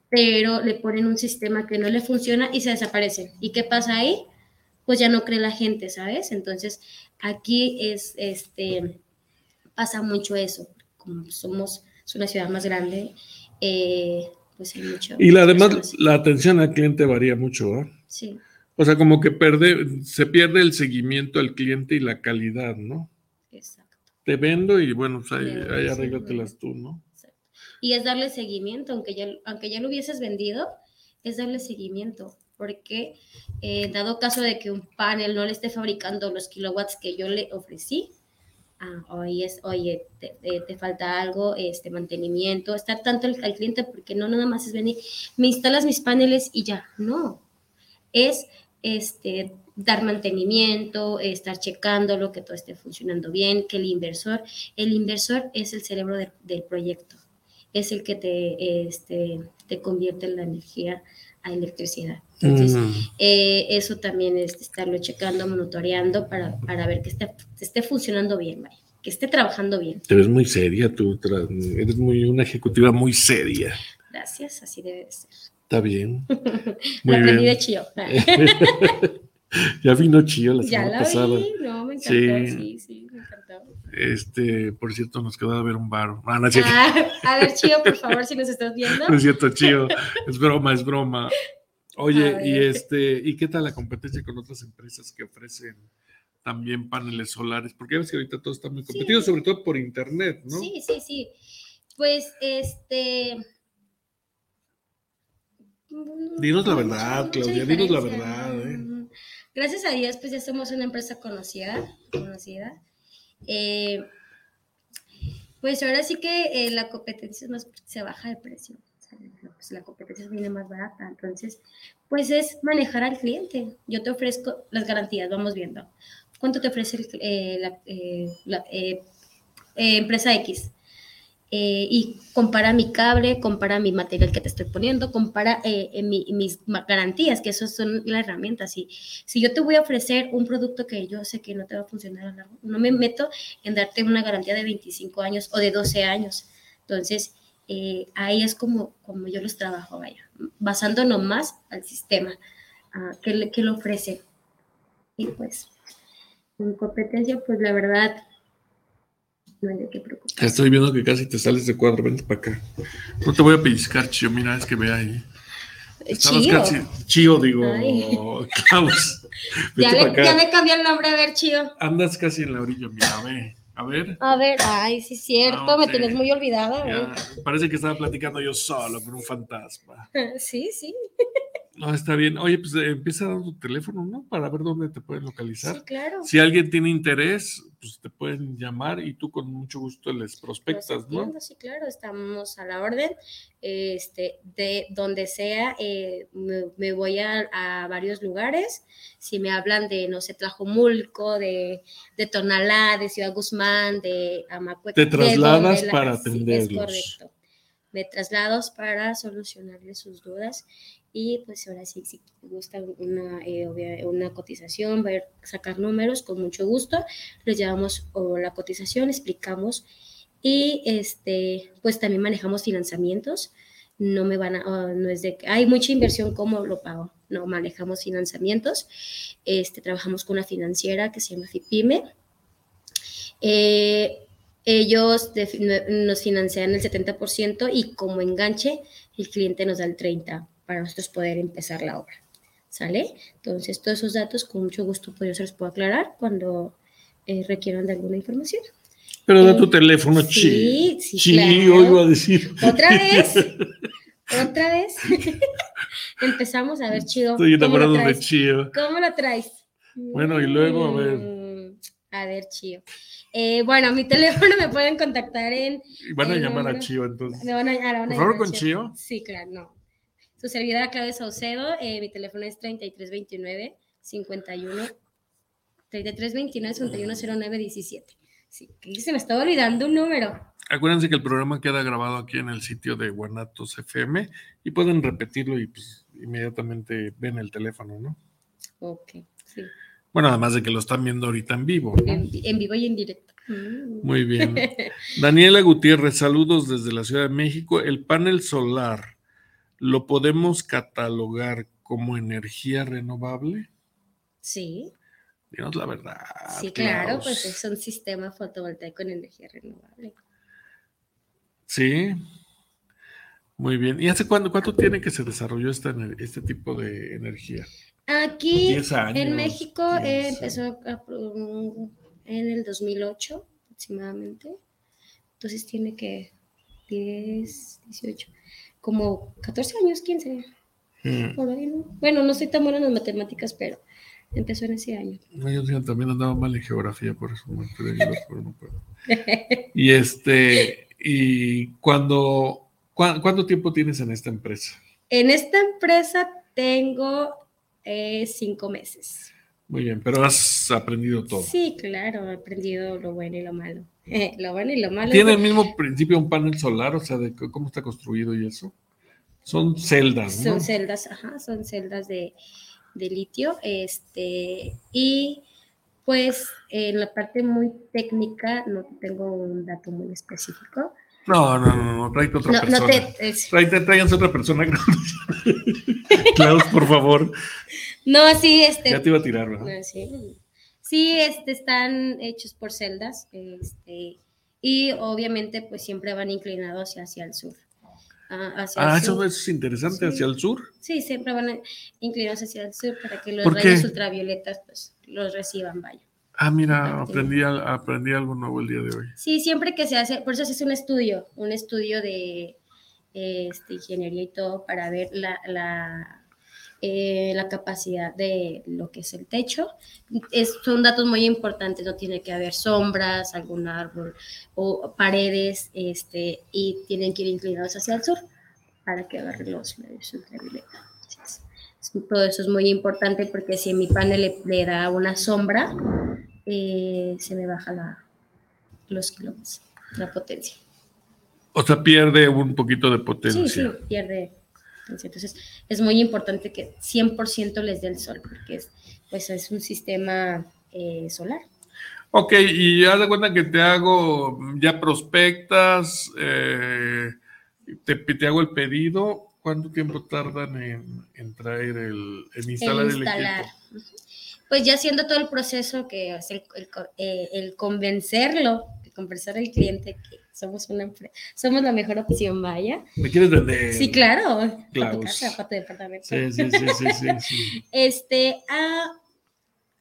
pero le ponen un sistema que no le funciona y se desaparece. ¿Y qué pasa ahí? Pues ya no cree la gente, ¿sabes? Entonces, aquí es, este, pasa mucho eso. Como somos es una ciudad más grande, eh, pues hay mucho. Y la, además, la atención al cliente varía mucho, ¿eh? Sí. O sea, como que perde, se pierde el seguimiento al cliente y la calidad, ¿no? Exacto. Te vendo y bueno, pues ahí, ahí arréglatelas tú, ¿no? Exacto. Y es darle seguimiento, aunque ya, aunque ya lo hubieses vendido, es darle seguimiento, porque eh, dado caso de que un panel no le esté fabricando los kilowatts que yo le ofrecí, ah, oye, es, oye te, te, falta algo, este mantenimiento, estar tanto al, al cliente, porque no nada más es venir, me instalas mis paneles y ya, no, es este, dar mantenimiento, estar checando que todo esté funcionando bien, que el inversor, el inversor es el cerebro del proyecto, es el que te, este, te convierte en la energía a electricidad. Entonces, mm. eh, eso también es estarlo checando, monitoreando para, para ver que esté, esté funcionando bien, que esté trabajando bien. Te ves muy seria, tú eres muy una ejecutiva muy seria. Gracias, así debe ser. Está bien. Muy la aprendí de Chío. ya vino Chío la semana ya la pasada. Vi. No, me encantó. Sí, sí, me encantó. Este, por cierto, nos quedó a ver un bar. Ah, no, ah, a ver, Chío, por favor, si nos estás viendo. No es cierto, Chío. Es broma, es broma. Oye, y este, ¿y qué tal la competencia con otras empresas que ofrecen también paneles solares? Porque ves que ahorita todo está muy competido, sobre todo por internet, ¿no? Sí, sí, sí. Pues este Dinos la verdad, Claudia, dinos la verdad. ¿eh? Gracias a Dios, pues ya somos una empresa conocida, conocida. Eh, pues ahora sí que eh, la competencia más, se baja de precio. Pues la competencia viene más barata. Entonces, pues es manejar al cliente. Yo te ofrezco las garantías, vamos viendo. ¿Cuánto te ofrece la, la empresa X? Eh, y compara mi cable, compara mi material que te estoy poniendo, compara eh, mis garantías, que eso son las herramientas. Y si yo te voy a ofrecer un producto que yo sé que no te va a funcionar a largo, no me meto en darte una garantía de 25 años o de 12 años. Entonces, eh, ahí es como, como yo los trabajo, vaya, basándonos más al sistema que, que lo ofrece. Y pues, en competencia, pues la verdad, no hay de qué preocuparse. Estoy viendo que casi te sales de cuadro, vente para acá. No te voy a pellizcar, Chío, mira, es que ve ahí. Estabas Chío. casi, Chío, digo. Klaus. Ya le, ya le cambié el nombre, a ver, chido. Andas casi en la orilla, mira, ve. A ver. A ver, ay, sí es cierto, Ah, me tienes muy olvidada. Ya, parece que estaba platicando yo solo con un fantasma. Sí, sí, No, está bien. Oye, pues eh, empieza dando tu teléfono, ¿no? Para ver dónde te pueden localizar. sí, claro. Si alguien tiene interés, pues te pueden llamar y tú con mucho gusto les prospectas, ¿no? sí, claro, estamos a la orden. Este, de donde sea, eh, me, me voy a, a varios lugares. Si me hablan de, no sé, Tlajomulco, de, de Tonalá, de Ciudad Guzmán, de Amacueca. Te trasladas para sí, atenderlos. es correcto. Me traslados para solucionarles sus dudas. Y pues ahora sí, si gustan una, eh, una cotización, ver, sacar números, con mucho gusto, les llevamos o la cotización, explicamos y este, pues también manejamos financiamientos. No me van a, no es de que hay mucha inversión, ¿cómo lo pago? No, manejamos financiamientos. Este, trabajamos con una financiera que se llama FIPIME. Eh, ellos nos financian el 70% y como enganche, el cliente nos da el 30% para nosotros poder empezar la obra. ¿Sale? Entonces, todos esos datos con mucho gusto pues, yo se los puedo aclarar cuando eh, requieran de alguna información. Pero da Eh, tu teléfono, sí, chi. sí, Chi, claro. iba a decir. ¿Otra vez? ¿Otra vez? Empezamos a ver, chido. Estoy ¿cómo lo enamorado de? Chío. ¿Cómo lo traes? Bueno, y luego, a ver. Mm, A ver, Chío. Eh, bueno, mi teléfono me pueden contactar en... Y Van a el llamar a Chío entonces. Me van a, van a Por favor, con Chío. Sí, claro, no. Su servidora Claudia Saucedo, eh, mi teléfono es 3329 51 3329 5109 17. Sí, se me estaba olvidando un número. Acuérdense que el programa queda grabado aquí en el sitio de Guanatos FM y pueden repetirlo y pues inmediatamente ven el teléfono, ¿no? Ok, sí. Bueno, además de que lo están viendo ahorita en vivo, ¿no? En, en vivo y en directo. Mm. Muy bien. Daniela Gutiérrez, saludos desde la Ciudad de México. El panel solar, ¿lo podemos catalogar como energía renovable? Sí, Dinos la verdad. sí, claro, Klaus. pues es un sistema fotovoltaico en energía renovable. Sí. Muy bien. ¿Y hace cuándo, cuánto tiene que se desarrolló esta, este tipo de energía? Aquí 10 años, en México eh, 15. empezó a pro- en el 2008 aproximadamente. Entonces tiene que 10, 18, como 14 años, 15. Mm. Por ahí, ¿no? Bueno, no soy tan buena en las matemáticas, pero empezó en ese año. No, Yo también andaba mal en geografía, por eso me pero no puedo. Y este, y cuando, ¿cuá- ¿cuánto tiempo tienes en esta empresa? En esta empresa tengo eh, cinco meses. Muy bien, pero has aprendido todo. Sí, claro, he aprendido lo bueno y lo malo. lo bueno y lo malo. ¿Tiene es el mismo principio un panel solar? O sea, de cómo está construido y eso. Son celdas, ¿no? Son celdas, ajá, son celdas de, de litio. Este, y pues en la parte muy técnica no tengo un dato muy específico. No, no, no, no, tráete otra No, no persona. te- es- Tráete, tráiganse otra persona. Klaus, por favor. No, sí, este. Ya te iba a tirar, ¿verdad? no, sí. Sí, este, están hechos por celdas, este, y obviamente pues siempre van inclinados hacia, el sur. ah, hacia Ah, el eso sur. es interesante, Sí. hacia el sur. Sí, siempre van inclinados hacia el sur para que los ¿Por rayos qué? ultravioletas pues los reciban, vaya. Ah, mira, aprendí, aprendí algo nuevo el día de hoy. Sí, siempre que se hace, por eso se hace un estudio, un estudio de este, ingeniería y todo para ver la, la, eh, la capacidad de lo que es el techo. Es- son datos muy importantes, no tiene que haber sombras, algún árbol o paredes, este, y tienen que ir inclinados hacia el sur para que agarren los rayos ultravioleta. Todo eso es muy importante porque si mi panel le, le da una sombra, eh, se me baja la, los kilómetros, la potencia. O sea, pierde un poquito de potencia. Sí, sí, pierde. Entonces, es muy importante que 100% les dé el sol, porque es, pues, es un sistema eh, solar. Ok, y haz de cuenta que te hago, ya prospectas, eh, te, te hago el pedido. ¿Cuánto tiempo tardan en, en traer el, en instalar El el, instalar. equipo? pues ya haciendo todo el proceso que es el, el, eh, el convencerlo, el convencer al cliente que somos una empresa, somos la mejor opción, vaya. ¿Me quieres vender? Sí, claro. Claro. Casa, para tu departamento. Sí, sí, sí, sí, sí, sí. Este, ah,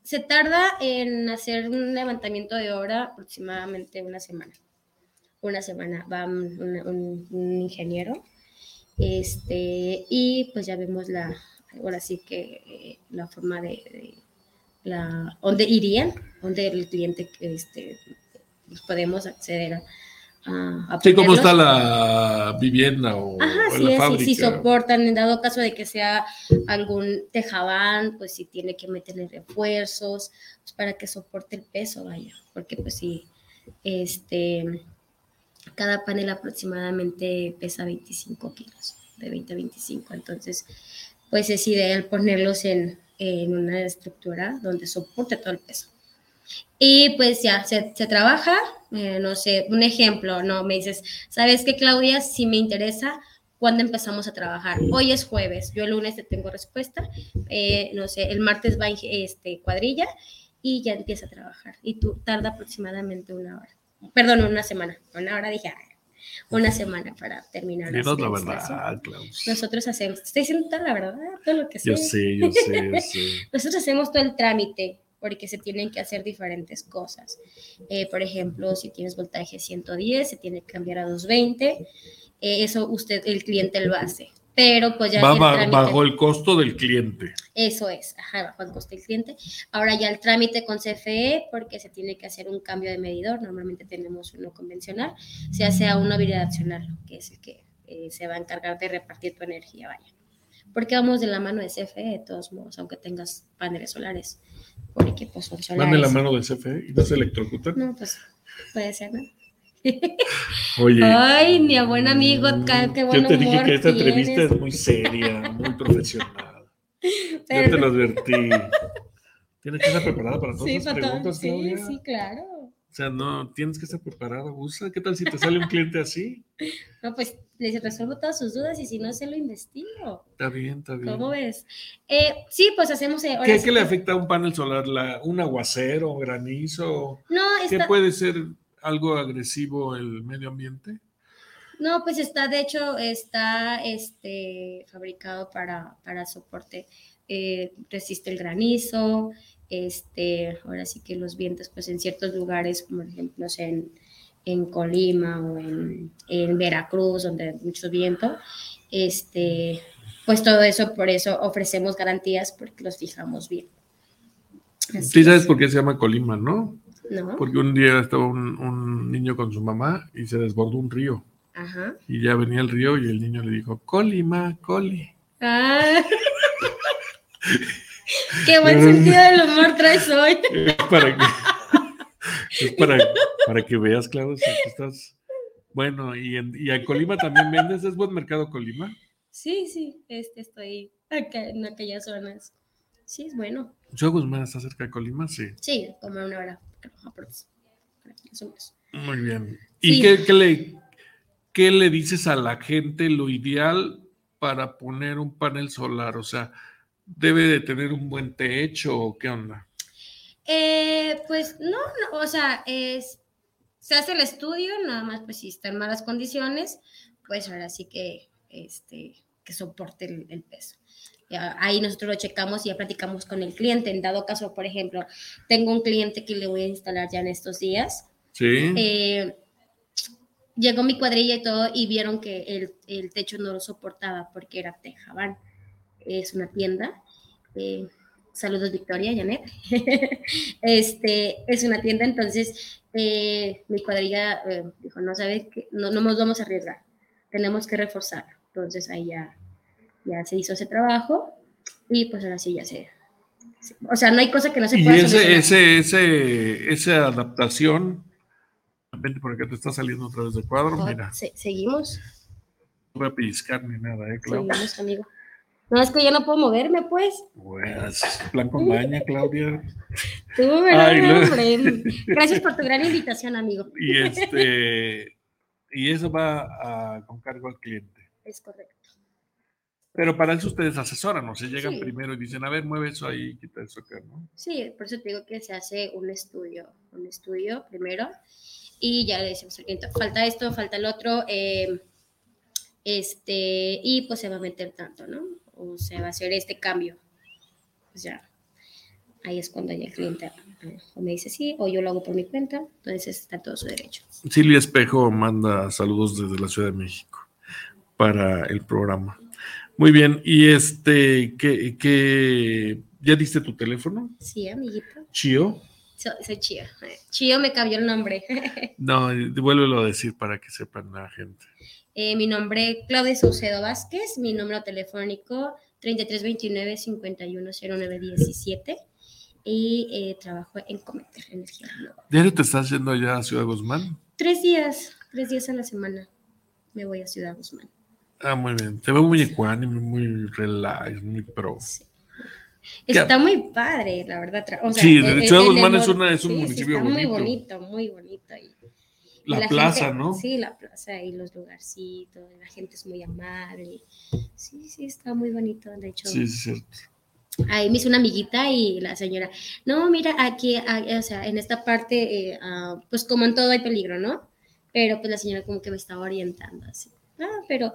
se tarda en hacer un levantamiento de obra aproximadamente una semana. Una semana va un, un- un ingeniero este, y pues ya vemos la, ahora sí que eh, la forma de, de la, dónde irían, dónde el cliente, este, pues podemos acceder a, a, a Sí, ¿cómo está la vivienda o, Ajá, o sí, la sí, fábrica? sí soportan, en dado caso de que sea algún tejabán, pues si tiene que meterle refuerzos, pues para que soporte el peso, vaya, porque pues sí, este, cada panel aproximadamente pesa 25 kilos, de 20 a 25, entonces pues es ideal ponerlos en, en una estructura donde soporte todo el peso. Y pues ya, se, se trabaja, eh, no sé, un ejemplo, no, me dices, ¿sabes qué, Claudia? Si me interesa, ¿cuándo empezamos a trabajar? Hoy es jueves, yo el lunes te tengo respuesta, eh, no sé, el martes va este, cuadrilla y ya empieza a trabajar. Y tú tarda aproximadamente una hora, perdón, una semana, una hora dije, ah, una semana para terminar. Dinos la instalación. verdad, Klaus. Nosotros hacemos, estoy diciendo toda la verdad, todo lo que sé. Yo sé, yo sé, yo sé. Nosotros hacemos todo el trámite porque se tienen que hacer diferentes cosas. Eh, por ejemplo, si tienes voltaje 110, se tiene que cambiar a 220. eh, eso usted, el cliente lo hace. Pero pues ya Va el ba- trámite- bajo el costo del cliente. eso es, ajá, bajo el coste del cliente. Ahora ya el trámite con CFE, porque se tiene que hacer un cambio de medidor, normalmente tenemos uno convencional, se hace a uno bidireccional, que es el que eh, se va a encargar de repartir tu energía, vaya. Porque vamos de la mano de CFE, de todos modos, aunque tengas paneles solares, porque pues son solares. Van de la mano de CFE y no se electrocutan. No, pues puede ser, ¿no? Oye. Ay, mi buen amigo, ca- qué buen Yo te dije humor que esta entrevista es muy seria, muy profesional. Yo Pero- te lo advertí. Tienes que estar preparada para todas Sí, todo- preguntas, sí, Claudia. sí, claro. O sea, no, tienes que estar preparada, usa. ¿Qué tal si te sale un cliente así? No, pues les resuelvo todas sus dudas y si no, se lo investigo. Está bien, está bien. ¿Cómo ves? Eh, sí, pues hacemos. eh, ¿Qué, sí qué le afecta a un panel solar? La, ¿Un aguacero, granizo? No, ¿Qué está- puede ser algo agresivo el medio ambiente? No, pues está, de hecho, está este, fabricado para, para soporte. Eh, resiste el granizo, este, ahora sí que los vientos, pues en ciertos lugares, como por ejemplo, en, en Colima o en, en Veracruz, donde hay mucho viento, este, pues todo eso, por eso ofrecemos garantías porque los fijamos bien. Así Sí, sabes es. por qué se llama Colima, ¿no? ¿No? Porque un día estaba un, un niño con su mamá y se desbordó un río. Ajá. Y ya venía el río y el niño le dijo, Colima, Coli. Ah. Qué buen sentido del humor traes hoy. Es para que, es para, para que veas, claro, si estás... Bueno, y en, y en Colima también vendes, es buen mercado Colima. Sí, sí, este estoy acá en aquellas zonas. Sí, es bueno. Yo Guzmán está cerca de Colima, sí. Sí, como una hora. Muy bien. ¿Y Sí. qué, qué le, qué le dices a la gente lo ideal para poner un panel solar? O sea, ¿debe de tener un buen techo o qué onda? Eh, pues no, no, o sea, es, se hace el estudio, nada más, pues si está en malas condiciones, pues ahora sí que, este, que soporte el, el peso. Ahí nosotros lo checamos y ya platicamos con el cliente. En dado caso, por ejemplo, tengo un cliente que le voy a instalar ya en estos días. Sí. Eh, llegó mi cuadrilla y todo y vieron que el, el techo no lo soportaba porque era Tejabán. Es una tienda. eh, saludos Victoria, Janet. este, es una tienda, entonces eh, mi cuadrilla eh, dijo, no sabes que no, no nos vamos a arriesgar, tenemos que reforzarlo. Entonces ahí ya, ya se hizo ese trabajo y pues ahora sí ya se... O sea, no hay cosa que no se Y pueda ese, solucionar. ese, ese, esa adaptación, vente por acá, te está saliendo otra vez de cuadro, Oh, mira, se- seguimos. no voy a pellizcar ni nada, ¿eh? Seguimos, amigo. No, es que yo no puedo moverme, pues. Pues, plan con baña, Claudia. Tú, ¿verdad, Ay, no. hombre? Gracias por tu gran invitación, amigo. Y este, y eso va a- con cargo al cliente. Es correcto. Pero para eso ustedes asesoran, ¿no? Se llegan primero y dicen, a ver, mueve eso ahí, quita eso acá, ¿no? Sí, por eso te digo que se hace un estudio, un estudio primero y ya le decimos al cliente, falta esto, falta el otro, eh, este, y pues se va a meter tanto, ¿no? O se va a hacer este cambio. Pues ya, ahí es cuando ya el cliente o me dice sí, o yo lo hago por mi cuenta, entonces está todo su derecho. Silvia Espejo manda saludos desde la Ciudad de México para el programa. Muy bien, y este, ¿qué, qué, ya diste tu teléfono? Sí, amiguito. Chio. Soy, Chio. Chio me cambió el nombre. no, vuélvelo a decir para que sepan la gente. Eh, mi nombre Claudia Saucedo Vázquez, mi número telefónico 3329-510917 y eh, trabajo en Cometer, Energía ¿Diario te estás yendo allá a Ciudad Guzmán? Tres días, tres días a la semana me voy a Ciudad Guzmán. Ah, muy bien. Te veo muy ecuánime, muy relax, muy pro. Está muy padre, la verdad. sí, Ciudad Guzmán es, una, es un municipio está bonito. muy bonito, muy bonito. La, plaza, ¿no? Sí, la plaza y los lugarcitos, la gente es muy amable. Sí, sí, está muy bonito, de hecho. Sí, es cierto. Ahí me hizo una amiguita y la señora, no, mira, aquí, o sea, en esta parte, eh, ah, pues como en todo hay peligro, ¿no? Pero pues la señora como que me estaba orientando así. Ah, pero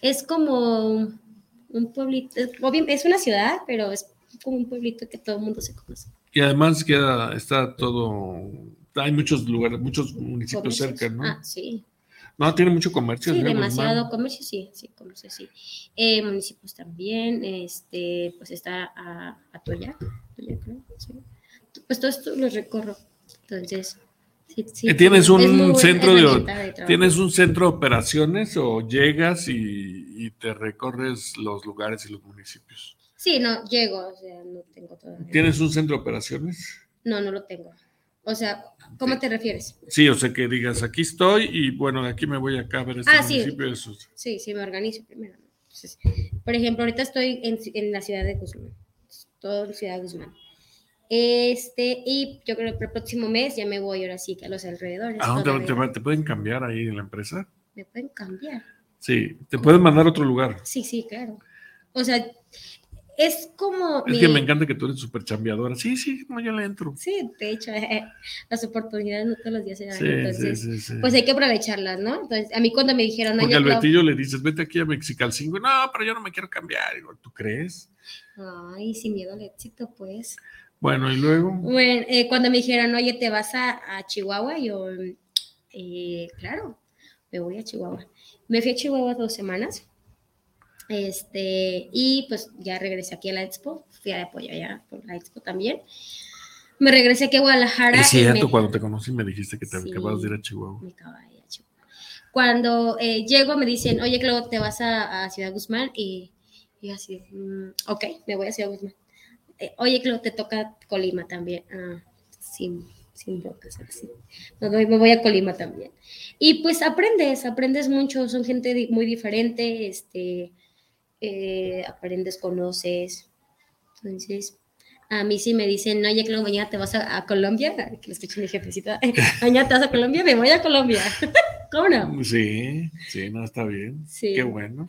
es como un pueblito, es una ciudad, pero es como un pueblito que todo el mundo se conoce. Y además queda, está todo, hay muchos lugares, muchos municipios cerca, ¿no? Ah, sí. No, tiene mucho comercio. Sí, demasiado comercio, sí, sí, comercio, sí. Eh, municipios también, este, pues está a, a Toya, creo, sí. Pues todo esto lo recorro, entonces... Sí, sí, eh, ¿Tienes un centro de, tienes un centro de operaciones o llegas y, y, te recorres los lugares y los municipios? Sí, no, llego, o sea, no tengo todavía. ¿Tienes un centro de operaciones? No, no lo tengo. O sea, ¿cómo te refieres? Sí, o sea, que digas, aquí estoy y bueno, aquí me voy acá a ver este ah, municipio. Sí. sí, sí, me organizo primero. por ejemplo, ahorita estoy en, en, la ciudad de Guzmán, todo en Ciudad de Guzmán. Este, y yo creo que el próximo mes ya me voy ahora sí a los alrededores. ¿A dónde te, te, pueden cambiar ahí en la empresa? Me pueden cambiar. Sí, te pueden mandar a otro lugar. Sí, sí, claro. O sea, es como... Es que me encanta que tú eres súper chambeadora. Sí, sí, no, yo le entro. Sí, de hecho, las oportunidades no todos los días se dan. entonces, pues hay que aprovecharlas, ¿no? Entonces, a mí cuando me dijeron... Porque al Betillo le dices, vete aquí a Mexicalcingo. No, pero yo no me quiero cambiar. Digo, ¿tú crees? Ay, sin miedo al éxito, pues. Bueno, y luego... Bueno, eh, cuando me dijeron, oye, ¿te vas a, a Chihuahua? Yo, eh, claro, me voy a Chihuahua. Me fui a Chihuahua dos semanas este, y pues ya regresé aquí a la expo, fui a apoyo allá por la expo también. Me regresé aquí a Guadalajara. Es cierto, cuando te conocí me dijiste que te acabas de ir a Chihuahua. Me acababa de ir a Chihuahua. Cuando eh, llego me dicen, oye, Claudio, te vas a, a Ciudad Guzmán y, y así, mm, ok, me voy a Ciudad Guzmán. Eh, oye, Claudio, te toca Colima también. Ah, sin, sin bocas, así. Me voy, me voy a Colima también. Y pues aprendes, aprendes mucho, son gente muy diferente, este, eh, aprendes, conoces. Entonces, a mí sí me dicen, oye, que mañana te vas a, Colombia, que lo escuché mi jefecita, mañana te vas a Colombia, me voy a Colombia. ¿Cómo no? Sí, sí, no, está bien. Sí. Qué bueno.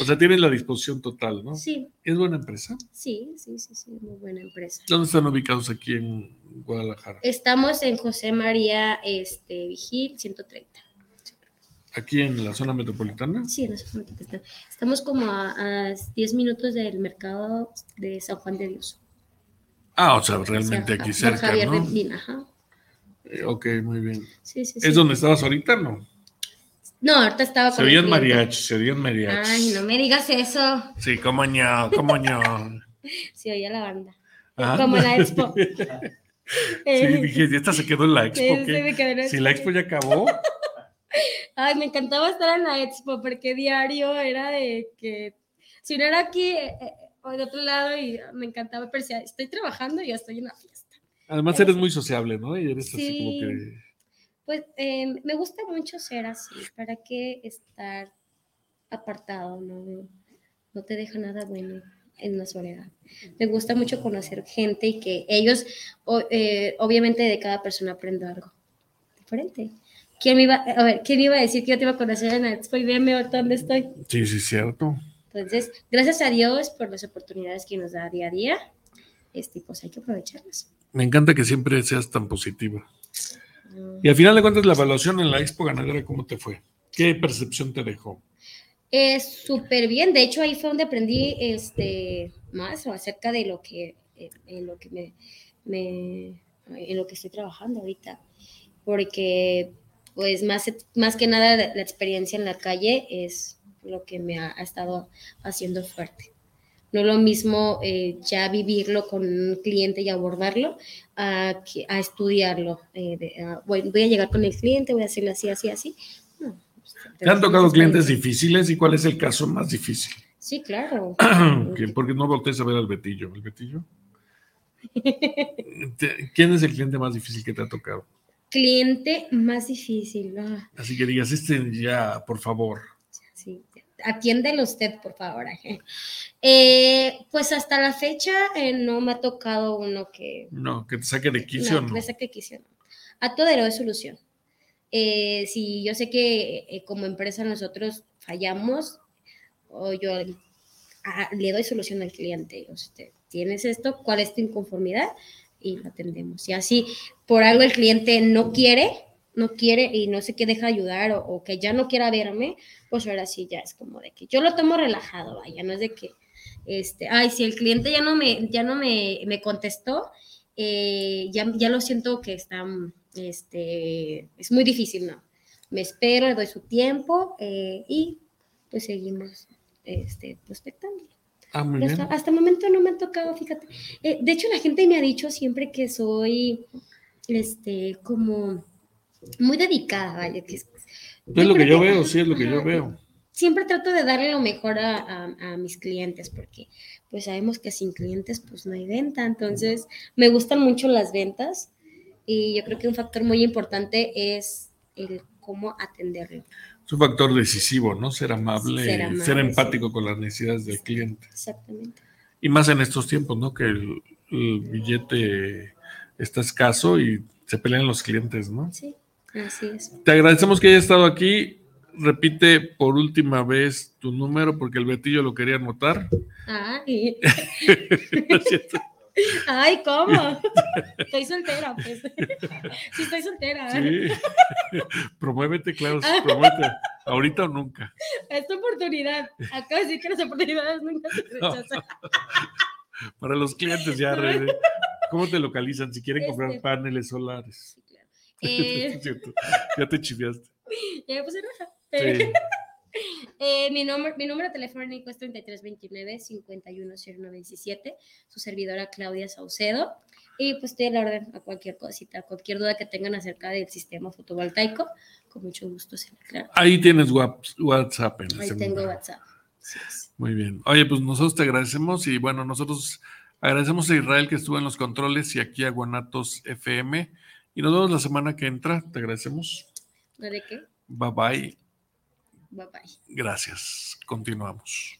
O sea, tienes la disposición total, ¿no? Sí. ¿Es buena empresa? Sí, sí, sí, sí, muy buena empresa. ¿Dónde están ubicados aquí en Guadalajara? Estamos en José María este, Vigil, 130. ¿Aquí en la zona metropolitana? Sí, en la zona metropolitana. Estamos como a, 10 minutos del mercado de San Juan de Dios. Ah, o sea, realmente aquí cerca, Javier ¿no? Ajá. Eh, ok, muy bien. Sí, sí, ¿Es donde estabas ahorita, no? No, ahorita estaba con Se oían mariachis, se oían mariachis. Ay, no me digas eso. Sí, cómo ño, cómo ño. sí, oía la banda. Ah. Como en la expo. sí, dije, esta se quedó en la expo. Sí, me quedó en la expo. Si la expo ya acabó. Ay, me encantaba estar en la expo porque diario era de que si no era aquí eh, eh, o de otro lado y me encantaba, pero si estoy trabajando y ya estoy en la fiesta. Además eres muy sociable, ¿no? Y eres así como que... Pues em, me gusta mucho ser así, ¿para qué estar apartado? No, no te deja nada bueno en la soledad. Me gusta mucho conocer gente y que ellos, eh, obviamente de cada persona aprendo algo diferente. ¿Quién me iba, a ver, ¿quién iba a decir que yo te iba a conocer en la expo y ahorita dónde estoy? Sí, sí, cierto. Entonces, gracias a Dios por las oportunidades que nos da día a día, este, pues hay que aprovecharlas. Me encanta que siempre seas tan positivo. Y al final de cuentas, la evaluación en la Expo Ganadera, ¿cómo te fue? ¿Qué percepción te dejó? Es súper bien. De hecho, ahí fue donde aprendí este, más acerca de lo que, eh, en lo que me, me, en lo que estoy trabajando ahorita. Porque, pues, más, más que nada, la experiencia en la calle es lo que me ha, estado haciendo fuerte. No es lo mismo eh, ya vivirlo con un cliente y abordarlo a, a estudiarlo. Eh, voy, a llegar con el cliente, voy a hacerlo así, así, así. ¿Te han tocado clientes difíciles y cuál es el caso más difícil? Sí, claro. Porque no voltees a ver al Betillo. ¿El Betillo? ¿Quién es el cliente más difícil que te ha tocado? Cliente más difícil. Así que digas, este ya, por favor. Sí, atiéndelo usted, por favor. Eh, pues hasta la fecha eh, no me ha tocado uno que... No, que te saque de quicio. No, que me saque de quicio. A todo de solución. Eh, si yo sé que eh, como empresa nosotros fallamos, o yo ah, le doy solución al cliente, usted, tienes esto, ¿cuál es tu inconformidad? Y lo atendemos. Y así, por algo el cliente no quiere, no quiere y no sé qué deja ayudar o, que ya no quiera verme, pues ahora sí ya es como de que yo lo tomo relajado, vaya, no es de que, este, ay, si el cliente ya no me, ya no me, me contestó, eh, ya, ya lo siento que está este, es muy difícil, ¿no? Me espero, le doy su tiempo eh, y pues seguimos este, prospectando. Ah, hasta, el momento no me ha tocado, fíjate. Eh, de hecho, la gente me ha dicho siempre que soy, este, como muy dedicada, vaya. Que es, lo que yo veo, sí, es lo que yo veo. Siempre trato de darle lo mejor a, a, mis clientes, porque pues sabemos que sin clientes pues no hay venta. Entonces, me gustan mucho las ventas. Y yo creo que un factor muy importante es el cómo atenderlo. Es un factor decisivo, ¿no? Ser amable, ser, empático con las necesidades del cliente. Exactamente. Y más en estos tiempos, ¿no? Que el, billete está escaso y se pelean los clientes, ¿no? Sí, así es. Te agradecemos que hayas estado aquí. Repite por última vez tu número porque el Betillo lo quería anotar. Ay. Ay, ¿cómo? Estoy soltera, pues. Sí, estoy soltera. Sí. Promuévete, claro, ah. promuévete. Ahorita o nunca. Esta oportunidad. Acabo de decir que las oportunidades nunca se rechazan. Para los clientes ya, ¿cómo te localizan si quieren comprar este, paneles solares? Sí, claro. Eh... ya te chiviaste. Ya me puse roja. Sí. Eh, mi, nombre, mi número telefónico es 3329-510917, su servidora Claudia Saucedo. Y pues estoy a la orden a cualquier cosita, cualquier duda que tengan acerca del sistema fotovoltaico, con mucho gusto se. Ahí tienes WhatsApp. En Ahí tengo WhatsApp. Muy bien. Oye, pues nosotros te agradecemos y bueno, nosotros agradecemos a Israel que estuvo en los controles y aquí a Guanatos FM. Y nos vemos la semana que entra. Te agradecemos. ¿De qué? Bye bye. Bye bye. Gracias. Continuamos.